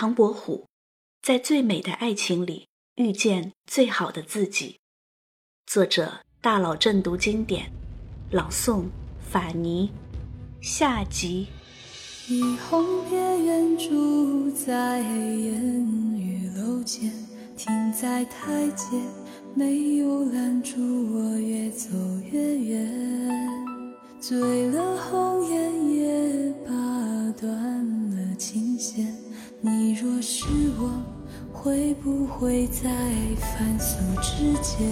唐伯虎在最美的爱情里遇见最好的自己。作者：大佬正读经典，朗诵：法尼。下集。霓虹别远住在烟雨楼前，停在台阶，没有拦住我越走越远。醉了红颜，也拔断了琴弦。你若是我，会不会在凡俗之间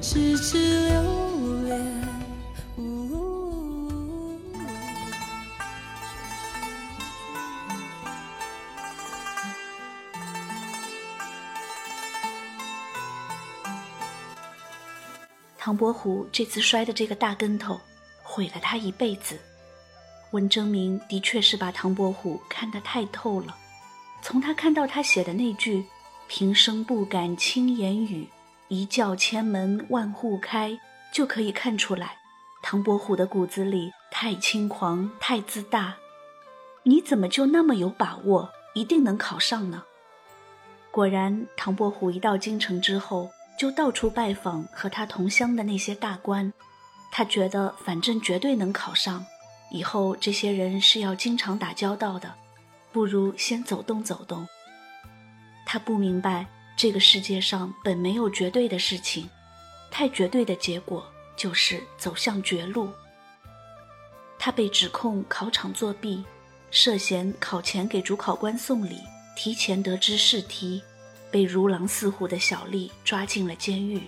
痴痴留恋？唐伯虎这次摔的这个大跟头，毁了他一辈子。文征明的确是把唐伯虎看得太透了。从他看到他写的那句“平生不敢轻言语，一叫千门万户开”，就可以看出来，唐伯虎的骨子里太轻狂、太自大。你怎么就那么有把握，一定能考上呢？果然，唐伯虎一到京城之后。就到处拜访和他同乡的那些大官，他觉得反正绝对能考上，以后这些人是要经常打交道的，不如先走动走动。他不明白这个世界上本没有绝对的事情，太绝对的结果就是走向绝路。他被指控考场作弊，涉嫌考前给主考官送礼，提前得知试题。被如狼似虎的小丽抓进了监狱。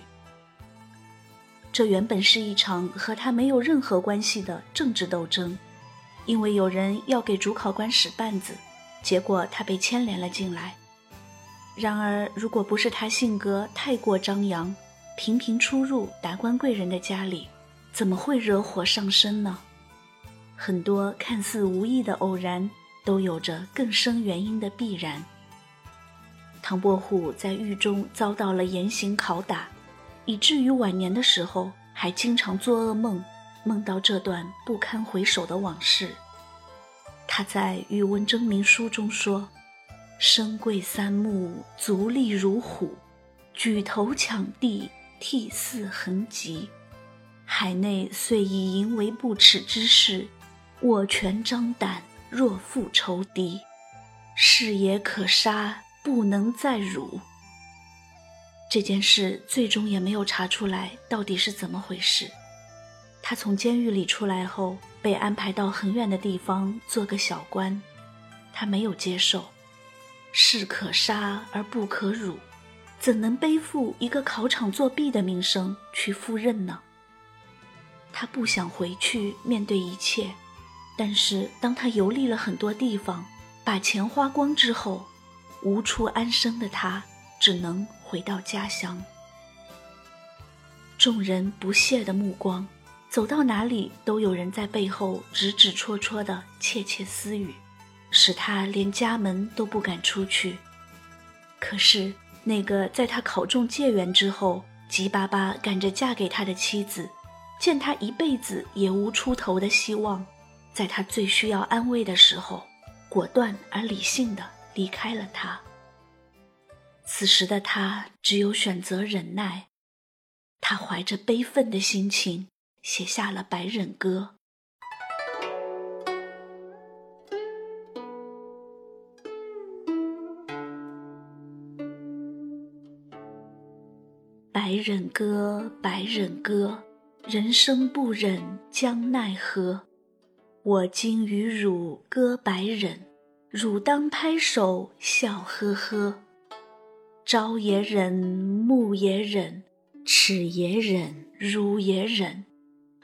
这原本是一场和他没有任何关系的政治斗争，因为有人要给主考官使绊子，结果他被牵连了进来。然而，如果不是他性格太过张扬，频频出入达官贵人的家里，怎么会惹火上身呢？很多看似无意的偶然，都有着更深原因的必然。唐伯虎在狱中遭到了严刑拷打，以至于晚年的时候还经常做噩梦，梦到这段不堪回首的往事。他在《与文征明书》中说：“身贵三目，足力如虎，举头抢地，涕泗横疾。海内虽以淫为不耻之事，我拳张胆，若负仇敌，是也可杀。”不能再辱。这件事最终也没有查出来到底是怎么回事。他从监狱里出来后，被安排到很远的地方做个小官，他没有接受。士可杀而不可辱，怎能背负一个考场作弊的名声去赴任呢？他不想回去面对一切，但是当他游历了很多地方，把钱花光之后。无处安身的他，只能回到家乡。众人不屑的目光，走到哪里都有人在背后指指戳戳的窃窃私语，使他连家门都不敢出去。可是那个在他考中解元之后，急巴巴赶着嫁给他的妻子，见他一辈子也无出头的希望，在他最需要安慰的时候，果断而理性的。离开了他。此时的他只有选择忍耐。他怀着悲愤的心情写下了《白忍歌》。白忍歌，白忍歌，人生不忍将奈何？我今与汝歌白忍。汝当拍手笑呵呵，朝也忍，暮也忍，耻也忍，辱也忍，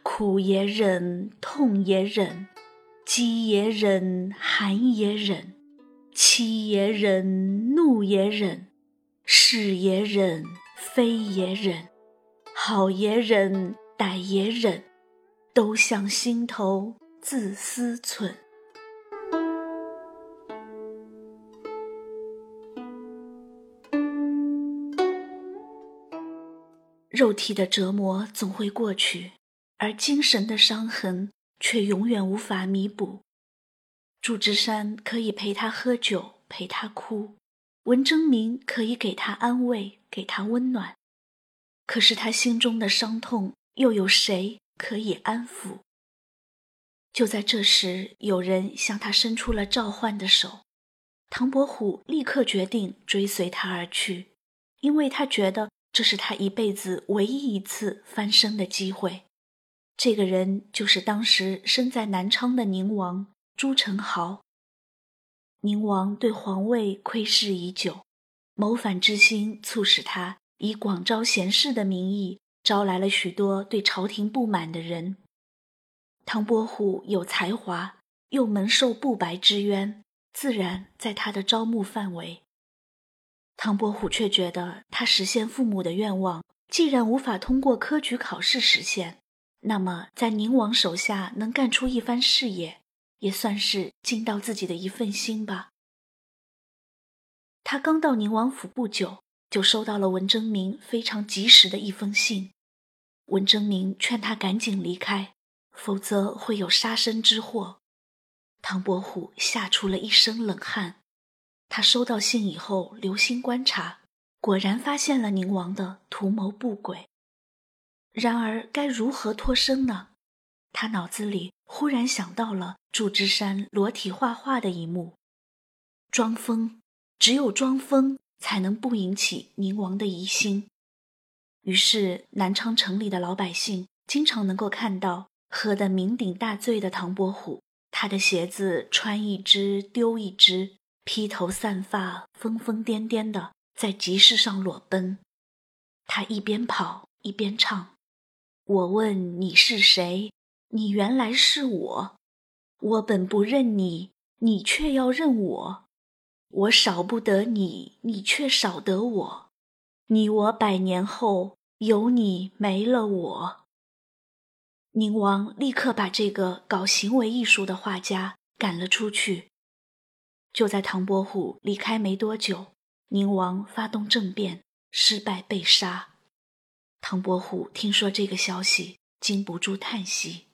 苦也忍，痛也忍，饥也忍，寒也忍，妻也忍，怒也忍，是也忍，非也忍，好也忍，歹也忍，都向心头自私忖。肉体的折磨总会过去，而精神的伤痕却永远无法弥补。祝枝山可以陪他喝酒，陪他哭，文征明可以给他安慰，给他温暖。可是他心中的伤痛，又有谁可以安抚？就在这时，有人向他伸出了召唤的手，唐伯虎立刻决定追随他而去，因为他觉得这是他一辈子唯一一次翻身的机会。这个人就是当时身在南昌的宁王朱宸濠。宁王对皇位窥视已久，谋反之心促使他以广招贤士的名义，招来了许多对朝廷不满的人。唐伯虎有才华，又蒙受不白之冤，自然在他的招募范围。唐伯虎却觉得，他实现父母的愿望，既然无法通过科举考试实现，那么在宁王手下能干出一番事业，也算是尽到自己的一份心吧。他刚到宁王府不久，就收到了文征明非常及时的一封信。文征明劝他赶紧离开。否则会有杀身之祸。唐伯虎吓出了一身冷汗。他收到信以后，留心观察，果然发现了宁王的图谋不轨。然而，该如何脱身呢？他脑子里忽然想到了祝枝山裸体画画的一幕，装疯，只有装疯才能不引起宁王的疑心。于是，南昌城里的老百姓经常能够看到。喝得酩酊大醉的唐伯虎，他的鞋子穿一只丢一只，披头散发、疯疯癫癫的在集市上裸奔。他一边跑一边唱：“我问你是谁，你原来是我。我本不认你，你却要认我。我少不得你，你却少得我。你我百年后，有你没了我。”宁王立刻把这个搞行为艺术的画家赶了出去。就在唐伯虎离开没多久，宁王发动政变，失败被杀。唐伯虎听说这个消息，禁不住叹息。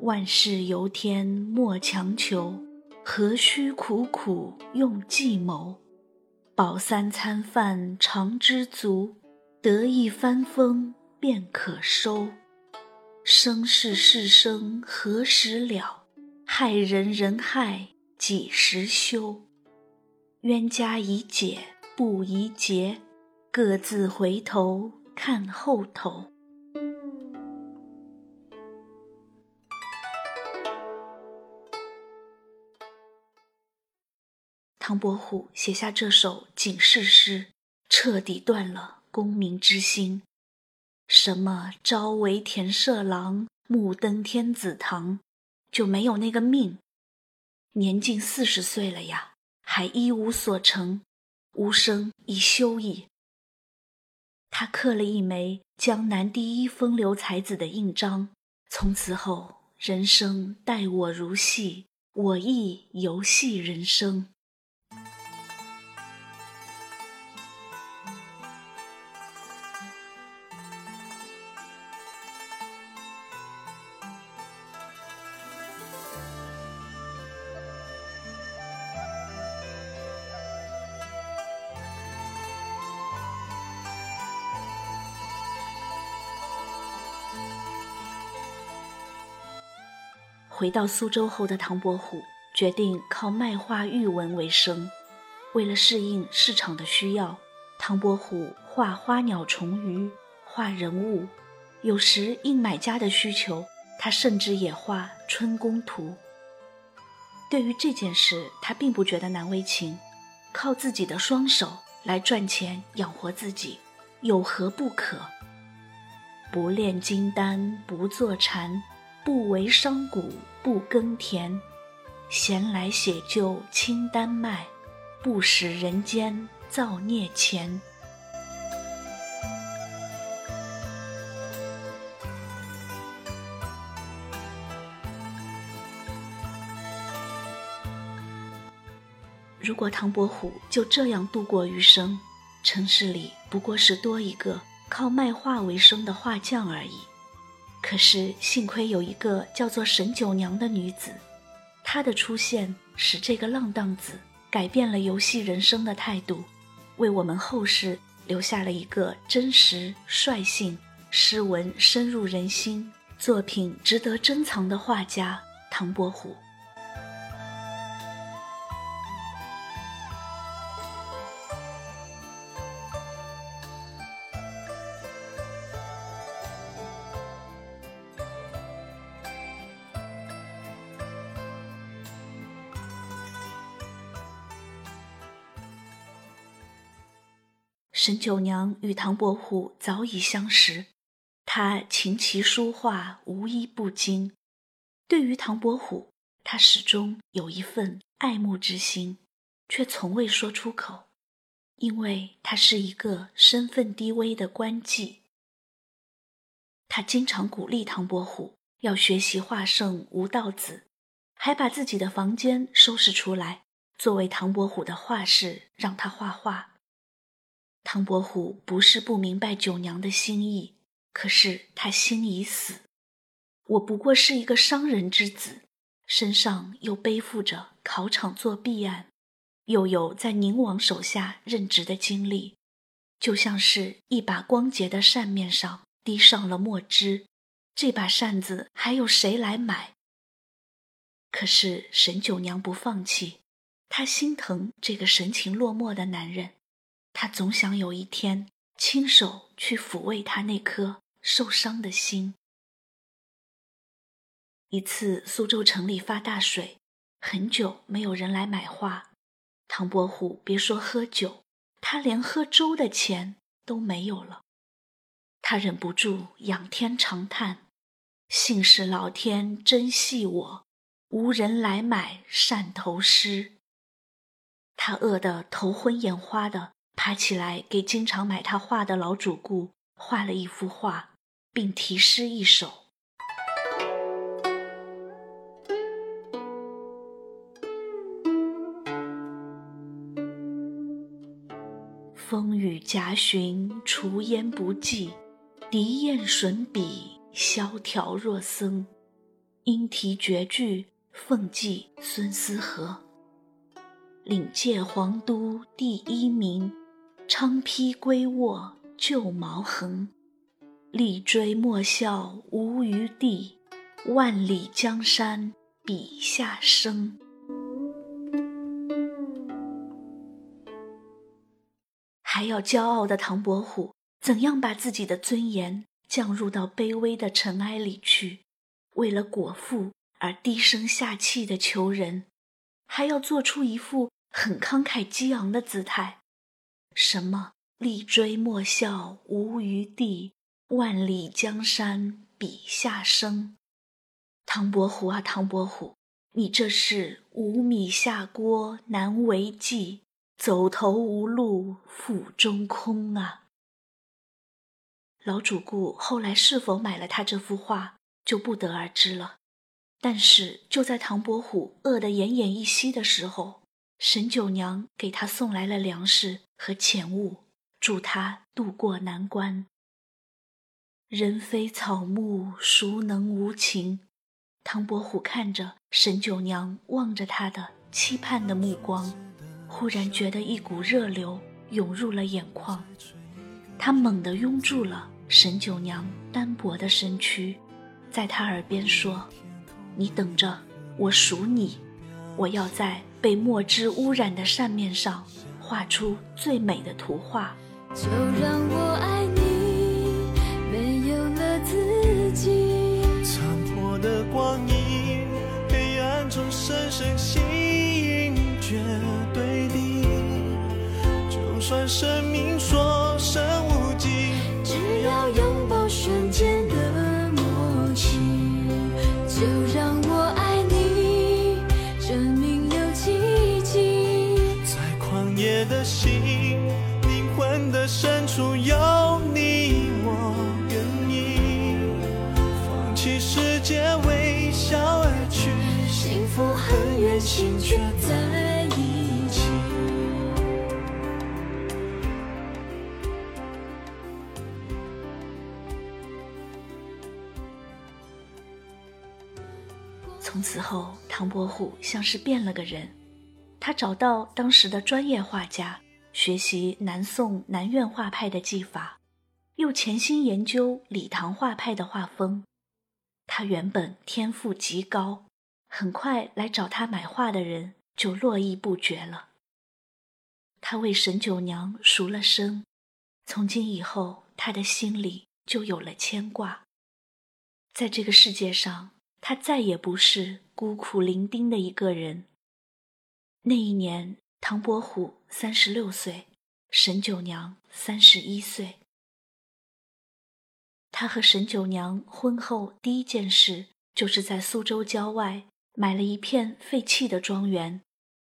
万事由天莫强求。何须苦苦用计谋？饱三餐饭常知足，得一番风便可收。生是世生何时了？害人人害几时休？冤家宜解不宜结，各自回头看后头。唐伯虎写下这首警示诗，彻底断了功名之心。什么朝为田舍郎，暮登天子堂，就没有那个命。年近四十岁了呀，还一无所成，无生已休矣。他刻了一枚江南第一风流才子的印章，从此后，人生待我如戏，我亦游戏人生。回到苏州后的唐伯虎决定靠卖画玉文为生。为了适应市场的需要，唐伯虎画花鸟虫鱼，画人物，有时应买家的需求，他甚至也画春宫图。对于这件事，他并不觉得难为情，靠自己的双手来赚钱养活自己，有何不可？不炼金丹不坐禅。不为商贾不耕田，闲来写就清丹卖，不使人间造孽钱。如果唐伯虎就这样度过余生，城市里不过是多一个靠卖画为生的画匠而已。可是幸亏有一个叫做沈九娘的女子，她的出现使这个浪荡子改变了游戏人生的态度，为我们后世留下了一个真实、率性、诗文深入人心、作品值得珍藏的画家唐伯虎。沈九娘与唐伯虎早已相识，她琴棋书画无一不精。对于唐伯虎，她始终有一份爱慕之心，却从未说出口，因为他是一个身份低微的官妓。他经常鼓励唐伯虎要学习画圣吴道子，还把自己的房间收拾出来，作为唐伯虎的画室，让他画画。唐伯虎不是不明白九娘的心意，可是他心已死。我不过是一个商人之子，身上又背负着考场作弊案，又有在宁王手下任职的经历，就像是一把光洁的扇面上滴上了墨汁，这把扇子还有谁来买？可是沈九娘不放弃，她心疼这个神情落寞的男人。他总想有一天亲手去抚慰他那颗受伤的心。一次，苏州城里发大水，很久没有人来买画。唐伯虎别说喝酒，他连喝粥的钱都没有了。他忍不住仰天长叹：“幸是老天真惜我，无人来买汕头诗。”他饿得头昏眼花的。爬起来，给经常买他画的老主顾画了一幅画，并题诗一首：“风雨夹寻，除烟不济；笛雁吮笔，萧条若僧。莺啼绝句，凤寄孙思和。领界皇都第一名。”昌披归卧旧毛横，力追莫笑无余地。万里江山笔下生。还要骄傲的唐伯虎，怎样把自己的尊严降入到卑微的尘埃里去？为了果腹而低声下气的求人，还要做出一副很慷慨激昂的姿态。什么力追莫笑无余地，万里江山笔下生。唐伯虎啊，唐伯虎，你这是无米下锅难为继，走投无路腹中空啊！老主顾后来是否买了他这幅画，就不得而知了。但是就在唐伯虎饿得奄奄一息的时候，沈九娘给他送来了粮食和钱物，助他渡过难关。人非草木，孰能无情？唐伯虎看着沈九娘望着他的期盼的目光，忽然觉得一股热流涌入了眼眶，他猛地拥住了沈九娘单薄的身躯，在他耳边说：“你等着，我数你，我要在。”被墨汁污染的扇面上，画出最美的图画。就让我爱你，没有了自己。残破的光阴，黑暗中深深吸引，绝对的。就算生命所剩无几，只要拥抱瞬间的默契。就让的心灵魂的深处有你我愿意放弃世界微笑而去幸福远却在一起。从此后唐伯虎像是变了个人。他找到当时的专业画家，学习南宋南苑画派的技法，又潜心研究李唐画派的画风。他原本天赋极高，很快来找他买画的人就络绎不绝了。他为沈九娘赎了身，从今以后，他的心里就有了牵挂。在这个世界上，他再也不是孤苦伶仃的一个人。那一年，唐伯虎三十六岁，沈九娘三十一岁。他和沈九娘婚后第一件事，就是在苏州郊外买了一片废弃的庄园，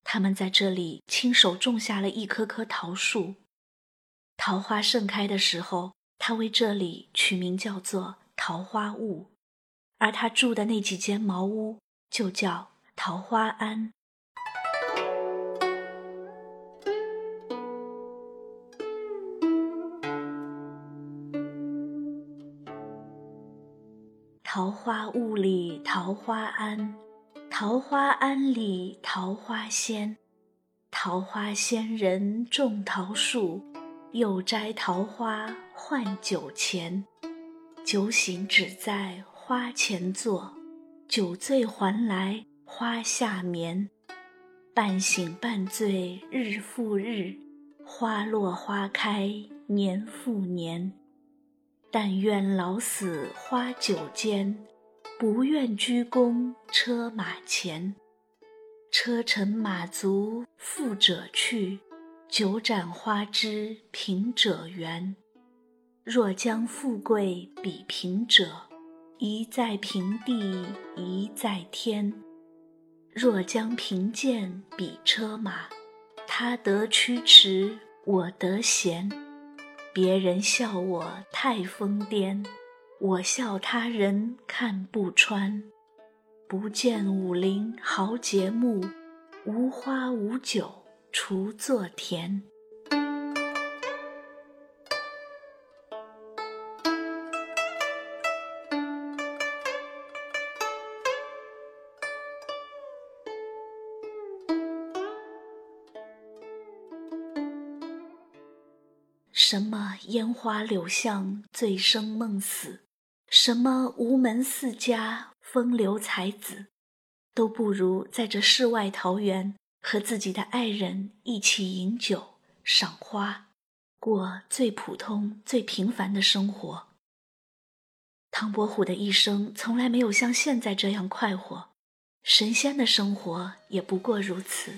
他们在这里亲手种下了一棵棵桃树。桃花盛开的时候，他为这里取名叫做桃花坞，而他住的那几间茅屋就叫桃花庵。桃花坞里桃花庵，桃花庵里桃花仙。桃花仙人种桃树，又摘桃花换酒钱。酒醒只在花前坐，酒醉还来花下眠。半醒半醉日复日，花落花开年复年。但愿老死花酒间，不愿鞠躬车马前。车尘马足富者去，酒盏花枝贫者缘。若将富贵比贫者，一在平地一在天。若将贫贱比车马，他得驱驰，我得闲。别人笑我太疯癫，我笑他人看不穿。不见武陵豪杰墓，无花无酒锄作田。烟花柳巷醉生梦死，什么吴门四家风流才子，都不如在这世外桃源和自己的爱人一起饮酒、赏花，过最普通、最平凡的生活。唐伯虎的一生从来没有像现在这样快活，神仙的生活也不过如此。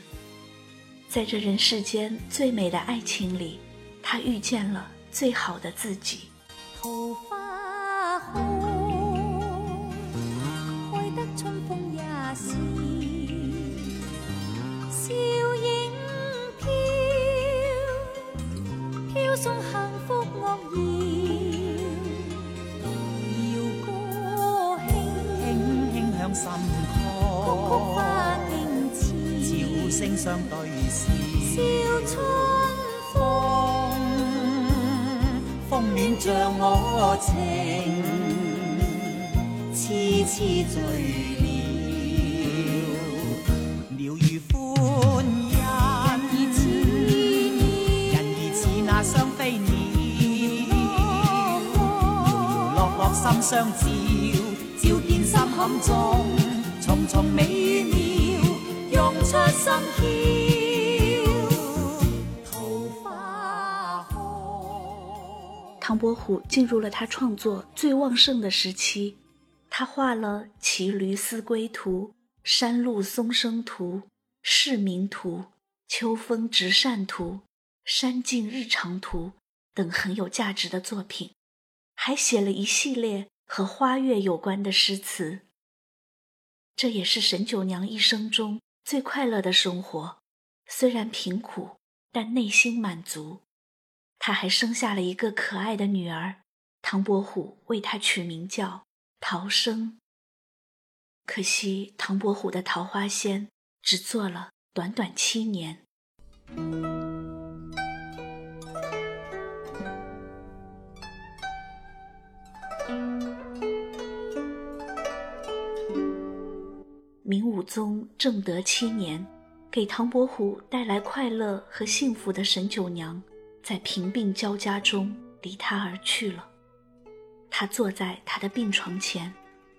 在这人世间最美的爱情里。他遇见了最好的自己。桃花红，开得春风也笑，笑影飘，飘。送幸福乐谣。谣歌轻轻轻响心头，曲曲花径似，笑声相对笑，笑春像我情，痴痴醉了。鸟语欢欣，人儿似那双飞鸟。摇摇落落心相照，照见心坎中重重美妙，涌出心窍。伯虎进入了他创作最旺盛的时期，他画了《骑驴思归图》《山路松声图》《市民图》《秋风直扇图》《山径日常图》等很有价值的作品，还写了一系列和花月有关的诗词。这也是沈九娘一生中最快乐的生活，虽然贫苦，但内心满足。他还生下了一个可爱的女儿，唐伯虎为她取名叫陶生。可惜唐伯虎的桃花仙只做了短短七年。明武宗正德七年，给唐伯虎带来快乐和幸福的沈九娘，在贫病交加中离他而去了。他坐在他的病床前，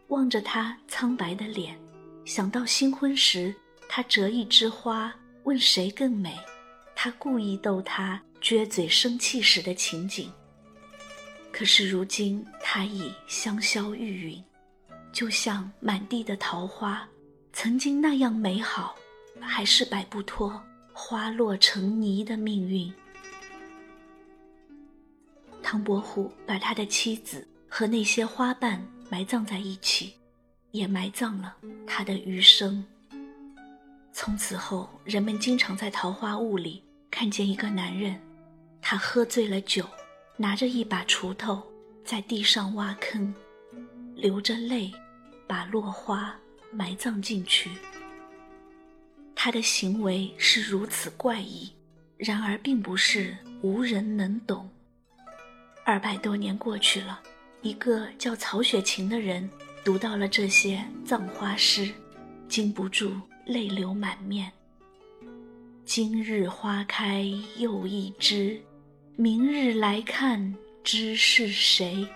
望着他苍白的脸，想到新婚时他折一枝花问谁更美，他故意逗他撅嘴生气时的情景。可是如今他已香消玉殒，就像满地的桃花，曾经那样美好，还是摆不脱花落成泥的命运。唐伯虎把他的妻子。和那些花瓣埋葬在一起，也埋葬了他的余生。从此后，人们经常在桃花坞里看见一个男人，他喝醉了酒，拿着一把锄头在地上挖坑，流着泪，把落花埋葬进去。他的行为是如此怪异，然而并不是无人能懂。二百多年过去了。一个叫曹雪芹的人读到了这些葬花诗，禁不住泪流满面。今日花开又一枝，明日来看知是谁？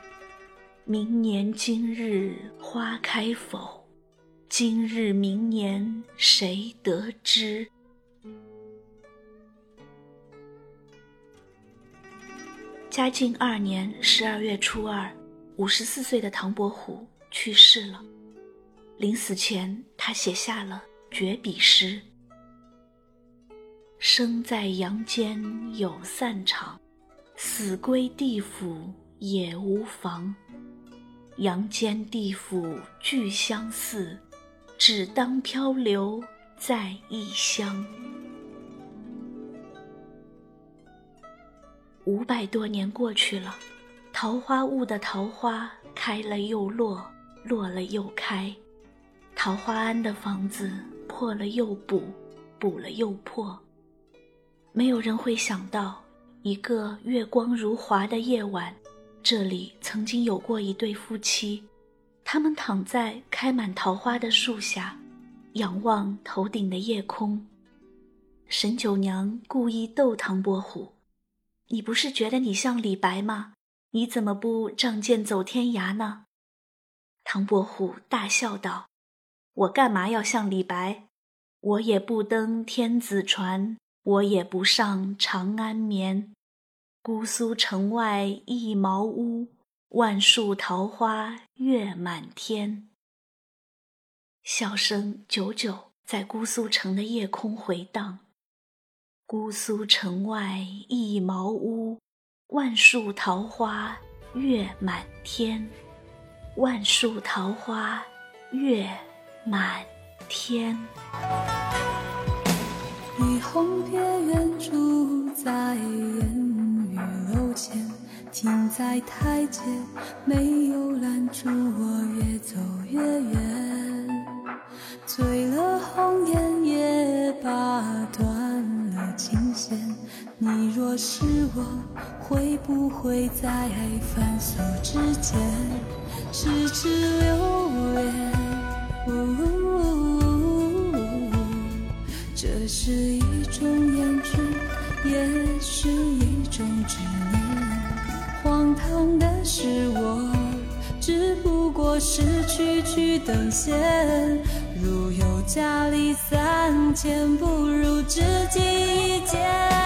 明年今日花开否？今日明年谁得知？嘉靖二年十二月初二。五十四岁的唐伯虎去世了。临死前，他写下了绝笔诗：“生在阳间有散场，死归地府也无妨。阳间地府俱相似，只当漂流在异乡。”五百多年过去了。桃花坞的桃花开了又落，落了又开；桃花庵的房子破了又补，补了又破。没有人会想到，一个月光如华的夜晚，这里曾经有过一对夫妻，他们躺在开满桃花的树下，仰望头顶的夜空。沈九娘故意逗唐伯虎：“你不是觉得你像李白吗？”你怎么不仗剑走天涯呢？唐伯虎大笑道：“我干嘛要像李白？我也不登天子船，我也不上长安眠。姑苏城外一茅屋，万树桃花月满天。”笑声久久在姑苏城的夜空回荡。姑苏城外一茅屋。万树桃花月满天，万树桃花月满天。霓虹别远住在烟雨楼前，停在台阶，没有拦住我越走越远。醉了红颜，也把你若是我，会不会在凡俗之间痴痴留恋？这是一种厌倦，也是一种执念。荒唐的是，我只不过是区区等闲。家里三千，不如知己一见。